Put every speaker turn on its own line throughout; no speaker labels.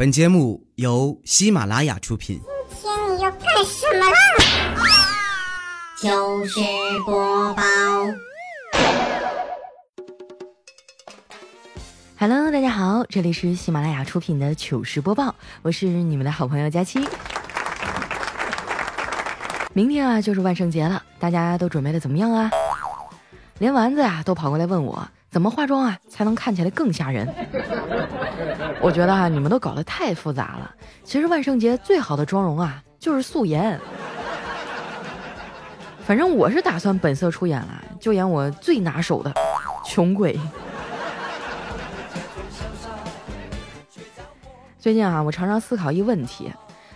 本节目由喜马拉雅出品。
今天你要干什么啦？
糗事播报。
Hello，大家好，这里是喜马拉雅出品的糗事播报，我是你们的好朋友佳期。明天啊就是万圣节了，大家都准备的怎么样啊？连丸子啊都跑过来问我怎么化妆啊才能看起来更吓人。我觉得啊你们都搞得太复杂了。其实万圣节最好的妆容啊就是素颜。反正我是打算本色出演了，就演我最拿手的 穷鬼。最近啊，我常常思考一个问题：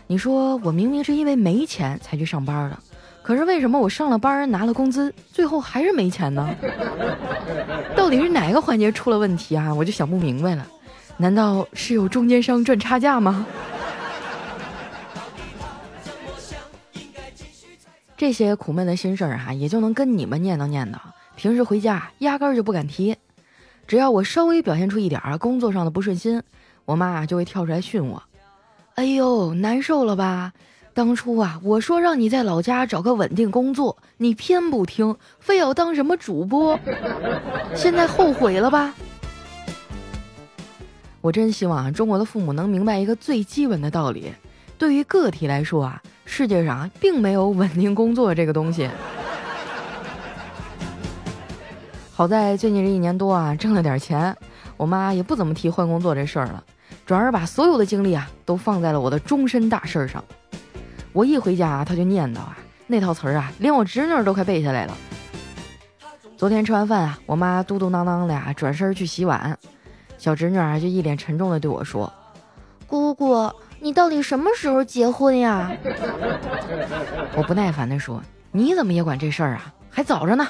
你说我明明是因为没钱才去上班的，可是为什么我上了班拿了工资，最后还是没钱呢？到底是哪个环节出了问题啊？我就想不明白了。难道是有中间商赚差价吗？这些苦闷的心事儿哈，也就能跟你们念叨念叨。平时回家压根儿就不敢提，只要我稍微表现出一点儿工作上的不顺心。我妈就会跳出来训我：“哎呦，难受了吧？当初啊，我说让你在老家找个稳定工作，你偏不听，非要当什么主播，现在后悔了吧？”我真希望啊，中国的父母能明白一个最基本的道理：对于个体来说啊，世界上并没有稳定工作这个东西。好在最近这一年多啊，挣了点钱，我妈也不怎么提换工作这事儿了。转而把所有的精力啊都放在了我的终身大事儿上。我一回家啊，他就念叨啊，那套词儿啊，连我侄女都快背下来了。昨天吃完饭啊，我妈嘟嘟囔囔的呀，转身去洗碗，小侄女啊就一脸沉重的对我说：“
姑姑，你到底什么时候结婚呀？”
我不耐烦的说：“你怎么也管这事儿啊？还早着呢。”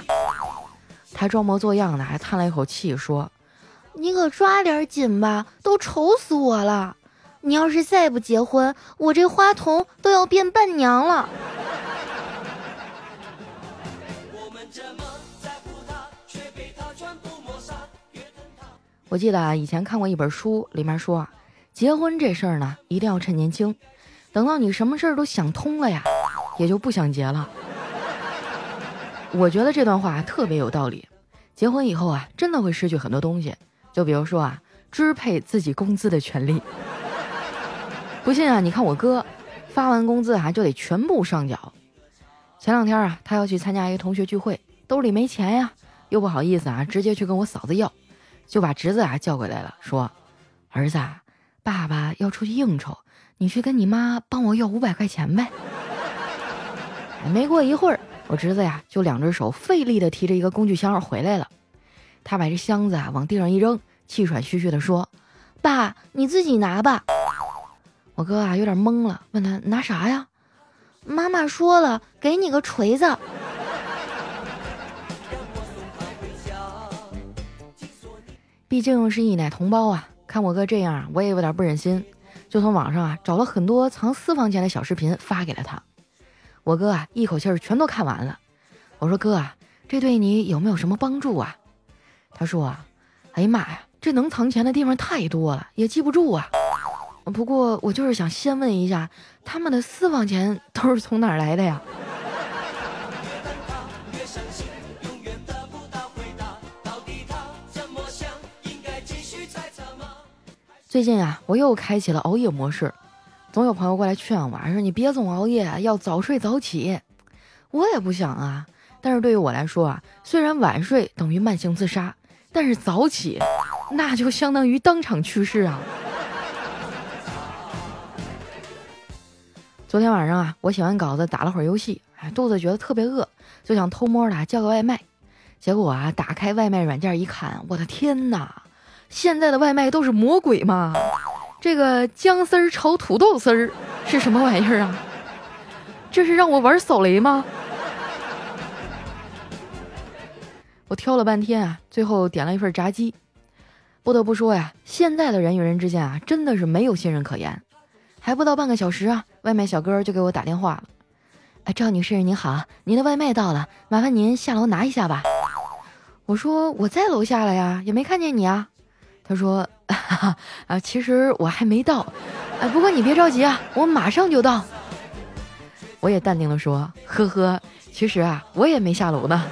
她装模作样的还叹了一口气说。
你可抓点紧吧，都愁死我了！你要是再不结婚，我这花童都要变伴娘了。
我记得啊，以前看过一本书，里面说，结婚这事儿呢，一定要趁年轻，等到你什么事儿都想通了呀，也就不想结了。我觉得这段话特别有道理。结婚以后啊，真的会失去很多东西。就比如说啊，支配自己工资的权利。不信啊，你看我哥，发完工资啊就得全部上缴。前两天啊，他要去参加一个同学聚会，兜里没钱呀，又不好意思啊，直接去跟我嫂子要，就把侄子啊叫过来了，说：“儿子，爸爸要出去应酬，你去跟你妈帮我要五百块钱呗。”没过一会儿，我侄子呀就两只手费力的提着一个工具箱回来了。他把这箱子啊往地上一扔，气喘吁吁地说：“
爸，你自己拿吧。”
我哥啊有点懵了，问他拿啥呀？
妈妈说了，给你个锤子。
毕竟是一奶同胞啊，看我哥这样，我也有点不忍心，就从网上啊找了很多藏私房钱的小视频发给了他。我哥啊一口气儿全都看完了。我说哥啊，这对你有没有什么帮助啊？他说啊，哎呀妈呀，这能藏钱的地方太多了，也记不住啊。不过我就是想先问一下，他们的私房钱都是从哪儿来的呀？最近啊，我又开启了熬夜模式，总有朋友过来劝我，说你别总熬夜，要早睡早起。我也不想啊，但是对于我来说啊，虽然晚睡等于慢性自杀。但是早起，那就相当于当场去世啊！昨天晚上啊，我写完稿子打了会儿游戏，哎，肚子觉得特别饿，就想偷摸的叫个外卖。结果啊，打开外卖软件一看，我的天哪！现在的外卖都是魔鬼吗？这个姜丝儿炒土豆丝儿是什么玩意儿啊？这是让我玩扫雷吗？我挑了半天啊，最后点了一份炸鸡。不得不说呀，现在的人与人之间啊，真的是没有信任可言。还不到半个小时啊，外卖小哥就给我打电话了。哎，赵女士您好，您的外卖到了，麻烦您下楼拿一下吧。我说我在楼下了呀，也没看见你啊。他说 啊，其实我还没到，哎，不过你别着急啊，我马上就到。我也淡定的说，呵呵，其实啊，我也没下楼呢。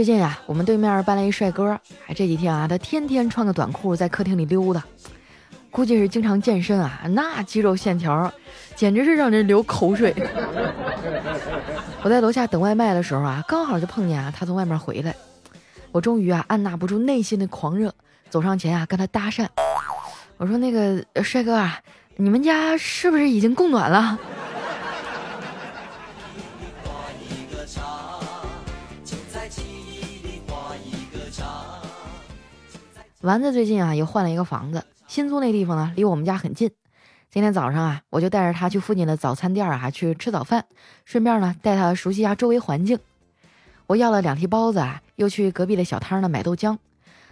最近啊，我们对面搬来一帅哥，哎，这几天啊，他天天穿个短裤在客厅里溜达，估计是经常健身啊，那肌肉线条简直是让人流口水。我在楼下等外卖的时候啊，刚好就碰见啊他从外面回来，我终于啊按捺不住内心的狂热，走上前啊跟他搭讪，我说那个帅哥啊，你们家是不是已经供暖了？丸子最近啊又换了一个房子，新租那地方呢离我们家很近。今天早上啊，我就带着他去附近的早餐店啊去吃早饭，顺便呢带他熟悉一下周围环境。我要了两屉包子啊，又去隔壁的小摊呢买豆浆。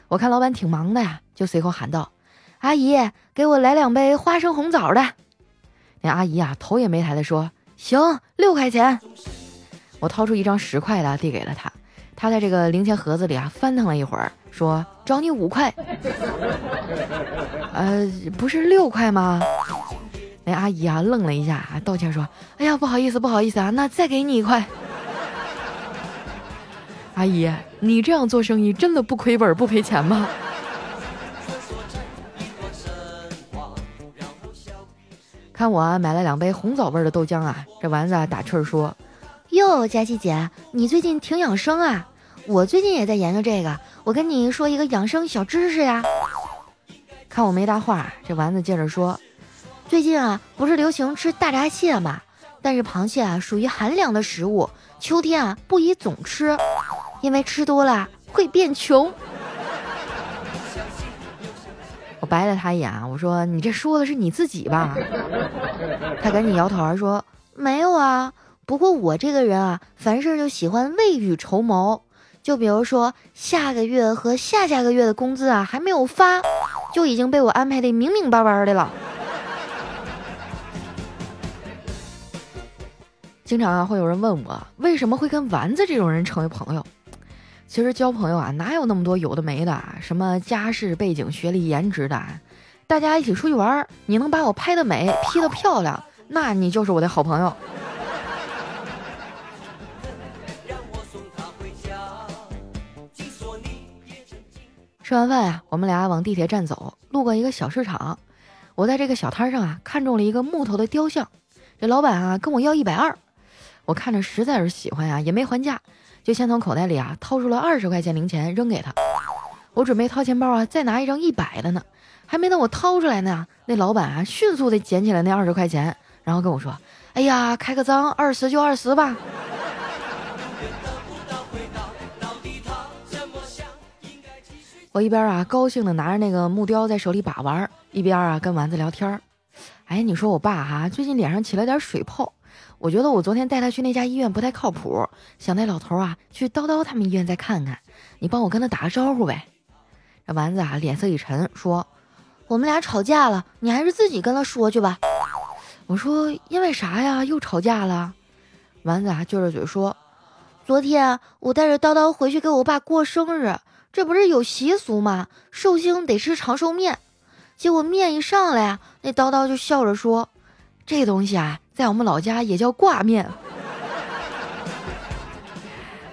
我看老板挺忙的呀，就随口喊道：“阿姨，给我来两杯花生红枣的。”那阿姨啊头也没抬的说：“行，六块钱。”我掏出一张十块的递给了他，他在这个零钱盒子里啊翻腾了一会儿。说找你五块，呃，不是六块吗？那阿姨啊愣了一下，道歉说：“哎呀，不好意思，不好意思啊，那再给你一块。”阿姨，你这样做生意真的不亏本不赔钱吗？看我啊买了两杯红枣味的豆浆啊，这丸子啊打趣说：“
哟，佳琪姐，你最近挺养生啊。”我最近也在研究这个，我跟你说一个养生小知识呀。
看我没搭话，这丸子接着说：“
最近啊，不是流行吃大闸蟹吗？但是螃蟹啊属于寒凉的食物，秋天啊不宜总吃，因为吃多了会变穷。”
我白了他一眼，我说：“你这说的是你自己吧？”他赶紧摇头说：“
没有啊，不过我这个人啊，凡事就喜欢未雨绸缪。”就比如说下个月和下下个月的工资啊还没有发，就已经被我安排的明明白白的了。
经常啊会有人问我为什么会跟丸子这种人成为朋友？其实交朋友啊哪有那么多有的没的，什么家世背景、学历、颜值的，大家一起出去玩，你能把我拍的美、P 的漂亮，那你就是我的好朋友。吃完饭呀，我们俩往地铁站走，路过一个小市场，我在这个小摊上啊看中了一个木头的雕像，这老板啊跟我要一百二，我看着实在是喜欢呀，也没还价，就先从口袋里啊掏出了二十块钱零钱扔给他。我准备掏钱包啊再拿一张一百的呢，还没等我掏出来呢，那老板啊迅速的捡起来那二十块钱，然后跟我说：“哎呀，开个张，二十就二十吧。”我一边啊高兴的拿着那个木雕在手里把玩，一边啊跟丸子聊天儿。哎，你说我爸哈最近脸上起了点水泡，我觉得我昨天带他去那家医院不太靠谱，想带老头啊去叨叨他们医院再看看。你帮我跟他打个招呼呗。这丸子啊脸色一沉，说：“
我们俩吵架了，你还是自己跟他说去吧。”
我说：“因为啥呀？又吵架了？”丸子啊撅着嘴说：“
昨天我带着叨叨回去给我爸过生日。”这不是有习俗吗？寿星得吃长寿面，结果面一上来呀，那叨叨就笑着说：“这东西啊，在我们老家也叫挂面。”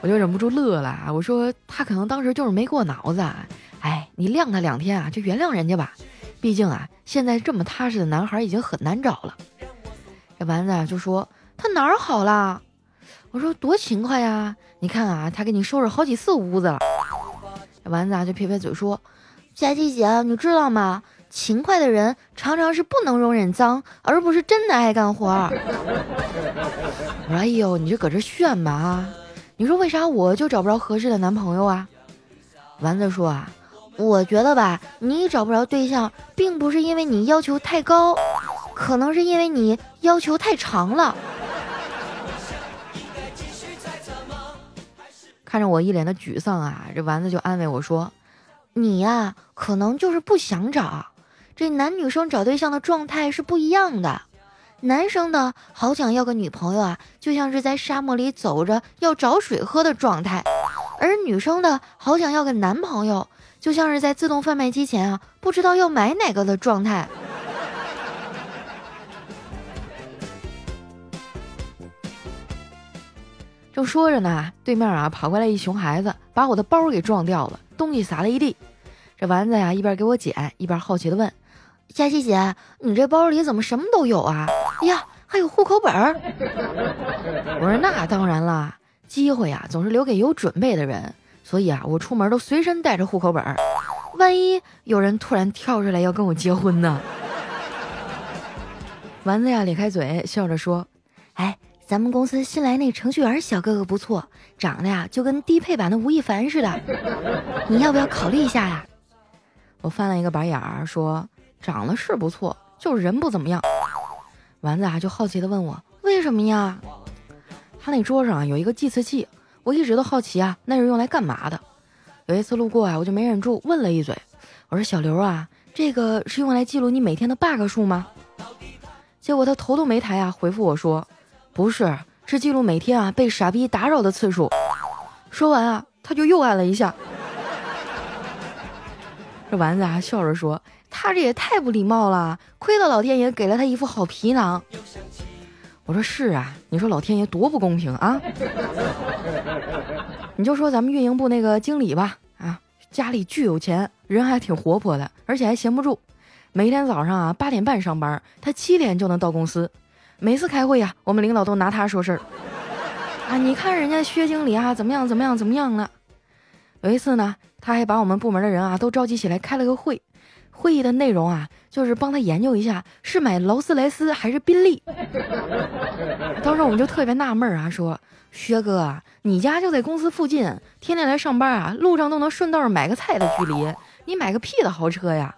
我就忍不住乐了。我说他可能当时就是没过脑子。哎，你晾他两天啊，就原谅人家吧。毕竟啊，现在这么踏实的男孩已经很难找了。这丸子就说：“他哪儿好了？”我说：“多勤快呀！你看啊，他给你收拾好几次屋子了。”丸子啊，就撇撇嘴说：“
佳琪姐，你知道吗？勤快的人常常是不能容忍脏，而不是真的爱干活。”
我说：“哎呦，你就搁这炫吧啊！你说为啥我就找不着合适的男朋友啊？”
丸子说：“啊，我觉得吧，你找不着对象，并不是因为你要求太高，可能是因为你要求太长了。”
看着我一脸的沮丧啊，这丸子就安慰我说：“
你呀，可能就是不想找。这男女生找对象的状态是不一样的。男生的好想要个女朋友啊，就像是在沙漠里走着要找水喝的状态；而女生的好想要个男朋友，就像是在自动贩卖机前啊，不知道要买哪个的状态。
正说着呢，对面啊跑过来一熊孩子，把我的包给撞掉了，东西撒了一地。这丸子呀一边给我捡，一边好奇的问：“
佳琪姐，你这包里怎么什么都有啊？哎呀，还有户口本儿！”
我说：“那当然啦，机会呀总是留给有准备的人，所以啊我出门都随身带着户口本儿，万一有人突然跳出来要跟我结婚呢。”丸子呀咧开嘴笑着说：“
哎。”咱们公司新来那程序员小哥哥不错，长得呀就跟低配版的吴亦凡似的，你要不要考虑一下呀？
我翻了一个白眼儿，说长得是不错，就是人不怎么样。丸子啊就好奇的问我为什么呀？他那桌上有一个计词器，我一直都好奇啊，那是用来干嘛的？有一次路过啊，我就没忍住问了一嘴，我说小刘啊，这个是用来记录你每天的 bug 数吗？结果他头都没抬啊，回复我说。不是，是记录每天啊被傻逼打扰的次数。说完啊，他就又按了一下。这丸子啊笑着说：“他这也太不礼貌了，亏了老天爷给了他一副好皮囊。”我说：“是啊，你说老天爷多不公平啊！你就说咱们运营部那个经理吧，啊，家里巨有钱，人还挺活泼的，而且还闲不住。每天早上啊八点半上班，他七点就能到公司。”每次开会呀，我们领导都拿他说事儿啊！你看人家薛经理啊，怎么样怎么样怎么样呢？有一次呢，他还把我们部门的人啊都召集起来开了个会，会议的内容啊就是帮他研究一下是买劳斯莱斯还是宾利。当时我们就特别纳闷啊，说薛哥，你家就在公司附近，天天来上班啊，路上都能顺道买个菜的距离，你买个屁的豪车呀！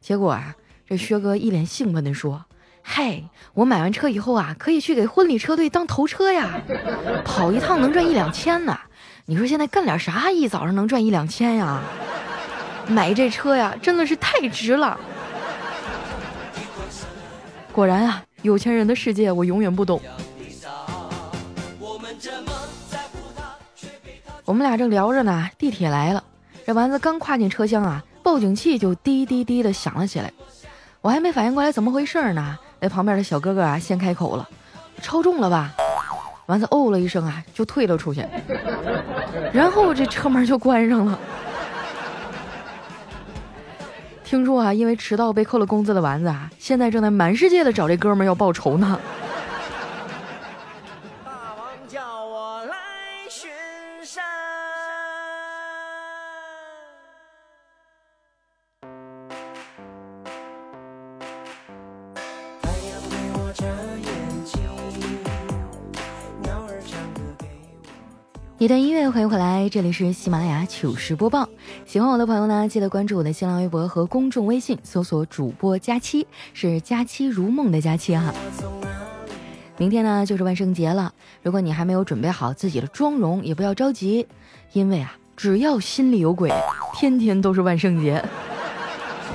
结果啊，这薛哥一脸兴奋地说。嗨，我买完车以后啊，可以去给婚礼车队当头车呀，跑一趟能赚一两千呢。你说现在干点啥，一早上能赚一两千呀？买这车呀，真的是太值了。果然啊，有钱人的世界我永远不懂。我们俩正聊着呢，地铁来了，这丸子刚跨进车厢啊，报警器就滴滴滴的响了起来，我还没反应过来怎么回事呢。那旁边的小哥哥啊，先开口了：“超重了吧？”丸子哦了一声啊，就退了出去。然后这车门就关上了。听说啊，因为迟到被扣了工资的丸子啊，现在正在满世界的找这哥们要报仇呢。一段音乐，欢迎回来，这里是喜马拉雅糗事播报。喜欢我的朋友呢，记得关注我的新浪微博和公众微信，搜索主播佳期，是佳期如梦的佳期哈。明天呢就是万圣节了，如果你还没有准备好自己的妆容，也不要着急，因为啊，只要心里有鬼，天天都是万圣节。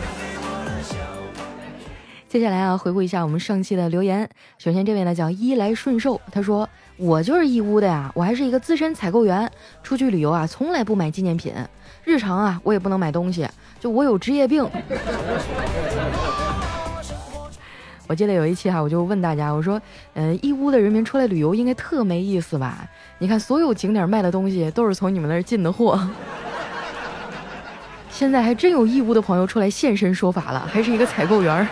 接下来啊，回顾一下我们上期的留言。首先这位呢叫衣来顺受，他说。我就是义乌的呀，我还是一个资深采购员，出去旅游啊，从来不买纪念品，日常啊，我也不能买东西，就我有职业病。我记得有一期哈，我就问大家，我说，嗯，义乌的人民出来旅游应该特没意思吧？你看所有景点卖的东西都是从你们那儿进的货。现在还真有义乌的朋友出来现身说法了，还是一个采购员。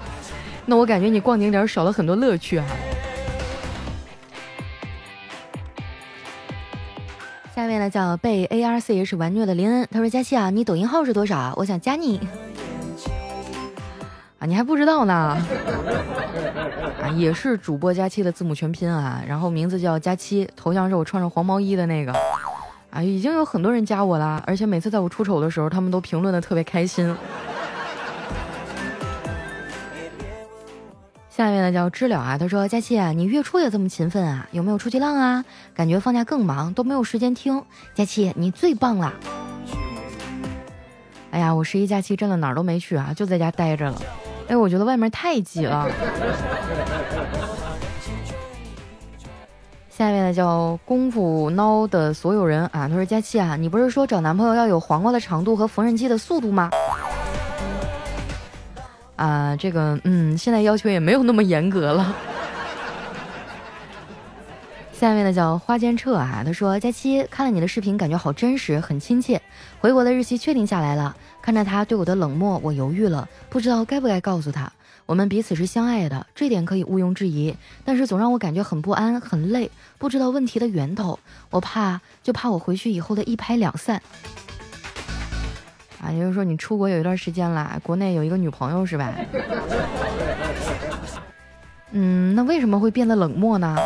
那我感觉你逛景点少了很多乐趣啊。下面呢叫被 A R C H 玩虐的林恩，他说：“佳期啊，你抖音号是多少？我想加你。”啊，你还不知道呢？啊，也是主播佳期的字母全拼啊，然后名字叫佳期，头像是我穿着黄毛衣的那个。啊，已经有很多人加我了，而且每次在我出丑的时候，他们都评论的特别开心。下面呢叫知了啊，他说：“佳期啊，你月初也这么勤奋啊？有没有出去浪啊？感觉放假更忙，都没有时间听。佳期，你最棒了！哎呀，我十一假期真的哪儿都没去啊，就在家待着了。哎，我觉得外面太挤了。下面呢叫功夫孬的所有人啊，他说佳期啊，你不是说找男朋友要有黄瓜的长度和缝纫机的速度吗？啊，这个嗯，现在要求也没有那么严格了。下面呢叫花间彻啊，他说佳期看了你的视频，感觉好真实，很亲切。回国的日期确定下来了，看着他对我的冷漠，我犹豫了，不知道该不该告诉他。我们彼此是相爱的，这点可以毋庸置疑。但是总让我感觉很不安、很累，不知道问题的源头。我怕，就怕我回去以后的一拍两散。啊，也就是说你出国有一段时间了，国内有一个女朋友是吧？嗯，那为什么会变得冷漠呢？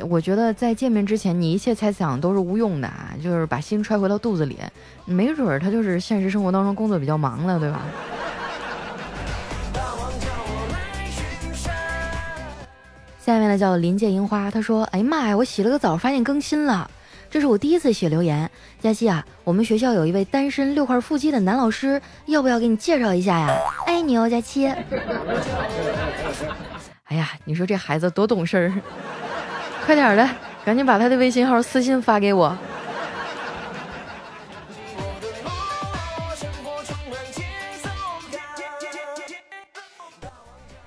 我觉得在见面之前，你一切猜想都是无用的啊，就是把心揣回到肚子里，没准儿他就是现实生活当中工作比较忙了，对吧？下面呢叫林界樱花，他说：“哎呀妈呀，我洗了个澡，发现更新了。这是我第一次写留言。佳期啊，我们学校有一位单身六块腹肌的男老师，要不要给你介绍一下呀？爱你哦，佳期。哎呀，你说这孩子多懂事儿，快点的，赶紧把他的微信号私信发给我。”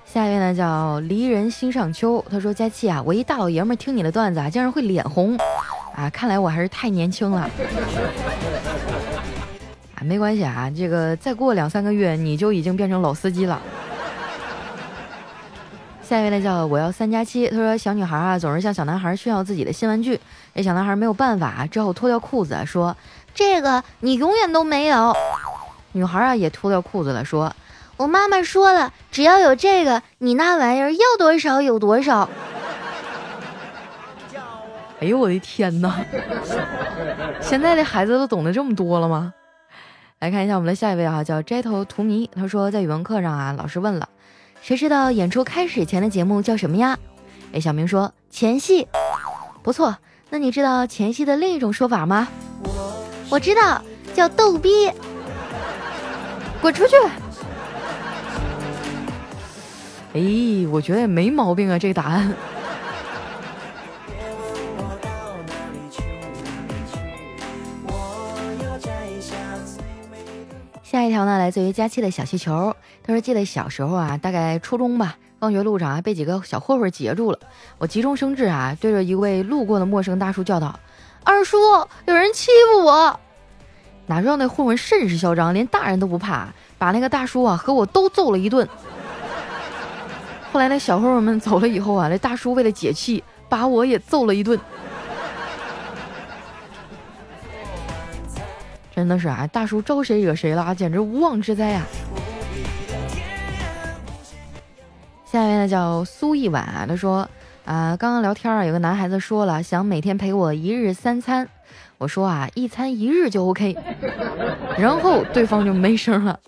下一位呢叫离人心上秋，他说：“佳期啊，我一大老爷们听你的段子啊，竟然会脸红，啊，看来我还是太年轻了。啊，没关系啊，这个再过两三个月你就已经变成老司机了。”下一位呢叫我要三加七，他说：“小女孩啊，总是向小男孩炫耀自己的新玩具，那小男孩没有办法，只好脱掉裤子说：这个你永远都没有。女孩啊也脱掉裤子了说。”我妈妈说了，只要有这个，你那玩意儿要多少有多少。哎呦我的天呐！现在的孩子都懂得这么多了吗？来看一下我们的下一位啊，叫斋头图迷。他说在语文课上啊，老师问了，谁知道演出开始前的节目叫什么呀？哎，小明说前戏。不错，那你知道前戏的另一种说法吗？我知道，叫逗逼。滚出去！哎，我觉得也没毛病啊，这个答案。一条呢，来自于佳期的小气球。他说：“记得小时候啊，大概初中吧，放学路上啊，被几个小混混截住了。我急中生智啊，对着一位路过的陌生大叔叫道：‘二叔，有人欺负我！’哪知道那混混甚是嚣张，连大人都不怕，把那个大叔啊和我都揍了一顿。”后来那小混混们走了以后啊，那大叔为了解气，把我也揍了一顿。真的是啊，大叔招谁惹谁了啊，简直无妄之灾呀！下面呢叫苏一婉啊，他说啊，刚刚聊天啊，有个男孩子说了，想每天陪我一日三餐。我说啊，一餐一日就 OK。然后对方就没声了。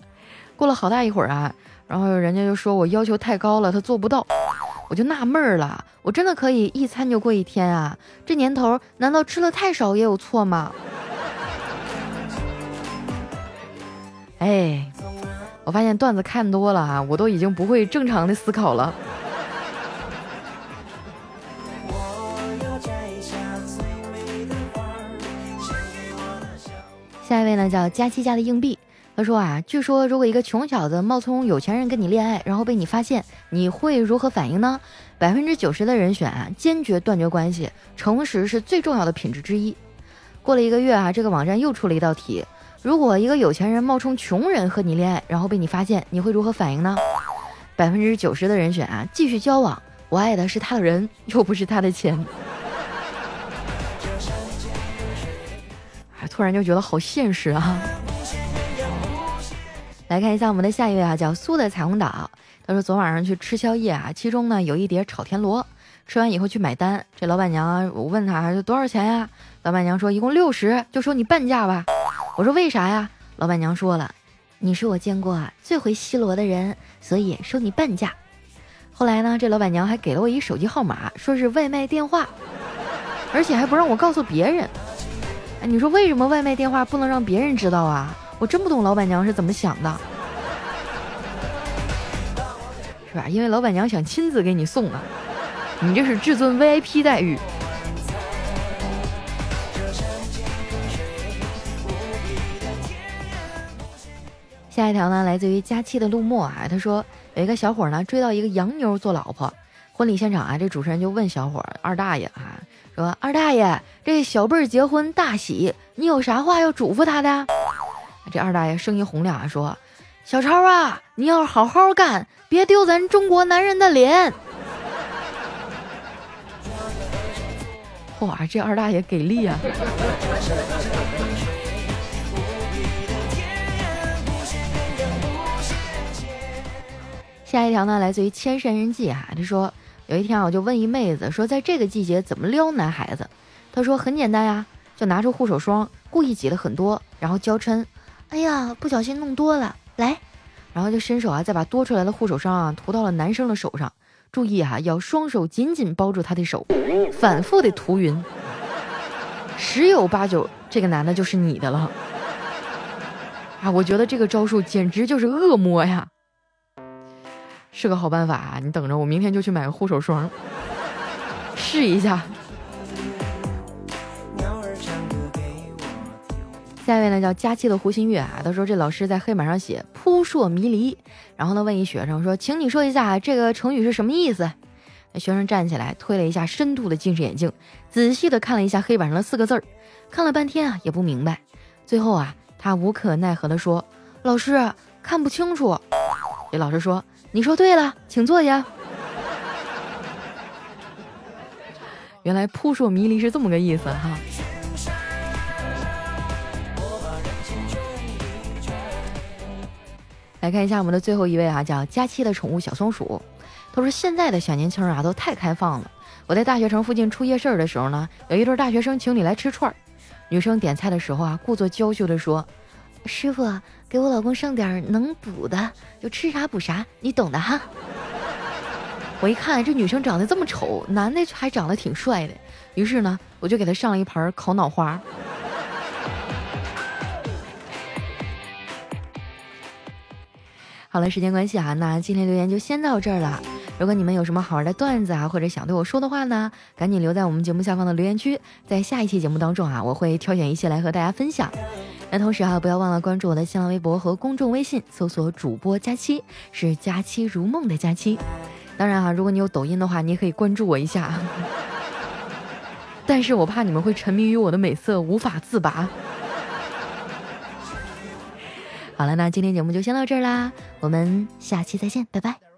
过了好大一会儿啊。然后人家就说我要求太高了，他做不到，我就纳闷了，我真的可以一餐就过一天啊？这年头难道吃的太少也有错吗？哎，我发现段子看多了啊，我都已经不会正常的思考了。下一位呢，叫佳期家的硬币。他说啊，据说如果一个穷小子冒充有钱人跟你恋爱，然后被你发现，你会如何反应呢？百分之九十的人选啊，坚决断绝关系。诚实是最重要的品质之一。过了一个月啊，这个网站又出了一道题：如果一个有钱人冒充穷人和你恋爱，然后被你发现，你会如何反应呢？百分之九十的人选啊，继续交往。我爱的是他的人，又不是他的钱。突然就觉得好现实啊。来看一下我们的下一位啊，叫苏的彩虹岛。他说昨晚上去吃宵夜啊，其中呢有一碟炒田螺。吃完以后去买单，这老板娘啊我问他多少钱呀？老板娘说一共六十，就收你半价吧。我说为啥呀？老板娘说了，你是我见过最会吸螺的人，所以收你半价。后来呢，这老板娘还给了我一手机号码，说是外卖电话，而且还不让我告诉别人。哎，你说为什么外卖电话不能让别人知道啊？我真不懂老板娘是怎么想的。是吧？因为老板娘想亲自给你送啊，你这是至尊 VIP 待遇。下一条呢，来自于佳期的陆墨啊，他说有一个小伙呢追到一个洋妞做老婆，婚礼现场啊，这主持人就问小伙二大爷啊，说二大爷，这小辈儿结婚大喜，你有啥话要嘱咐他的？这二大爷声音洪亮啊，说小超啊，你要好好干，别丢咱中国男人的脸。哇，这二大爷给力啊！下一条呢，来自于千山人迹啊。他说，有一天啊，我就问一妹子说，在这个季节怎么撩男孩子？她说很简单呀，就拿出护手霜，故意挤了很多，然后娇嗔：“哎呀，不小心弄多了，来。”然后就伸手啊，再把多出来的护手霜啊涂到了男生的手上。注意哈，要双手紧紧包住他的手，反复的涂匀，十有八九这个男的就是你的了。啊，我觉得这个招数简直就是恶魔呀！是个好办法啊！你等着，我明天就去买个护手霜，试一下。下一位呢叫佳期的胡新月啊，他说这老师在黑板上写扑朔迷离，然后呢问一学生说，请你说一下这个成语是什么意思？那学生站起来推了一下深度的近视眼镜，仔细的看了一下黑板上的四个字儿，看了半天啊也不明白，最后啊他无可奈何的说，老师看不清楚。这老师说。你说对了，请坐下。原来扑朔迷离是这么个意思哈。来看一下我们的最后一位啊，叫佳期的宠物小松鼠。他说：“现在的小年轻啊，都太开放了。我在大学城附近出夜市的时候呢，有一对大学生情侣来吃串儿。女生点菜的时候啊，故作娇羞的说：‘师傅。’”给我老公上点能补的，就吃啥补啥，你懂的哈。我一看这女生长得这么丑，男的还长得挺帅的，于是呢，我就给她上了一盘烤脑花。好了，时间关系啊，那今天留言就先到这儿了。如果你们有什么好玩的段子啊，或者想对我说的话呢，赶紧留在我们节目下方的留言区，在下一期节目当中啊，我会挑选一些来和大家分享。那同时哈，不要忘了关注我的新浪微博和公众微信，搜索主播佳期，是佳期如梦的佳期。当然哈，如果你有抖音的话，你也可以关注我一下。但是我怕你们会沉迷于我的美色，无法自拔。好了，那今天节目就先到这儿啦，我们下期再见，拜拜。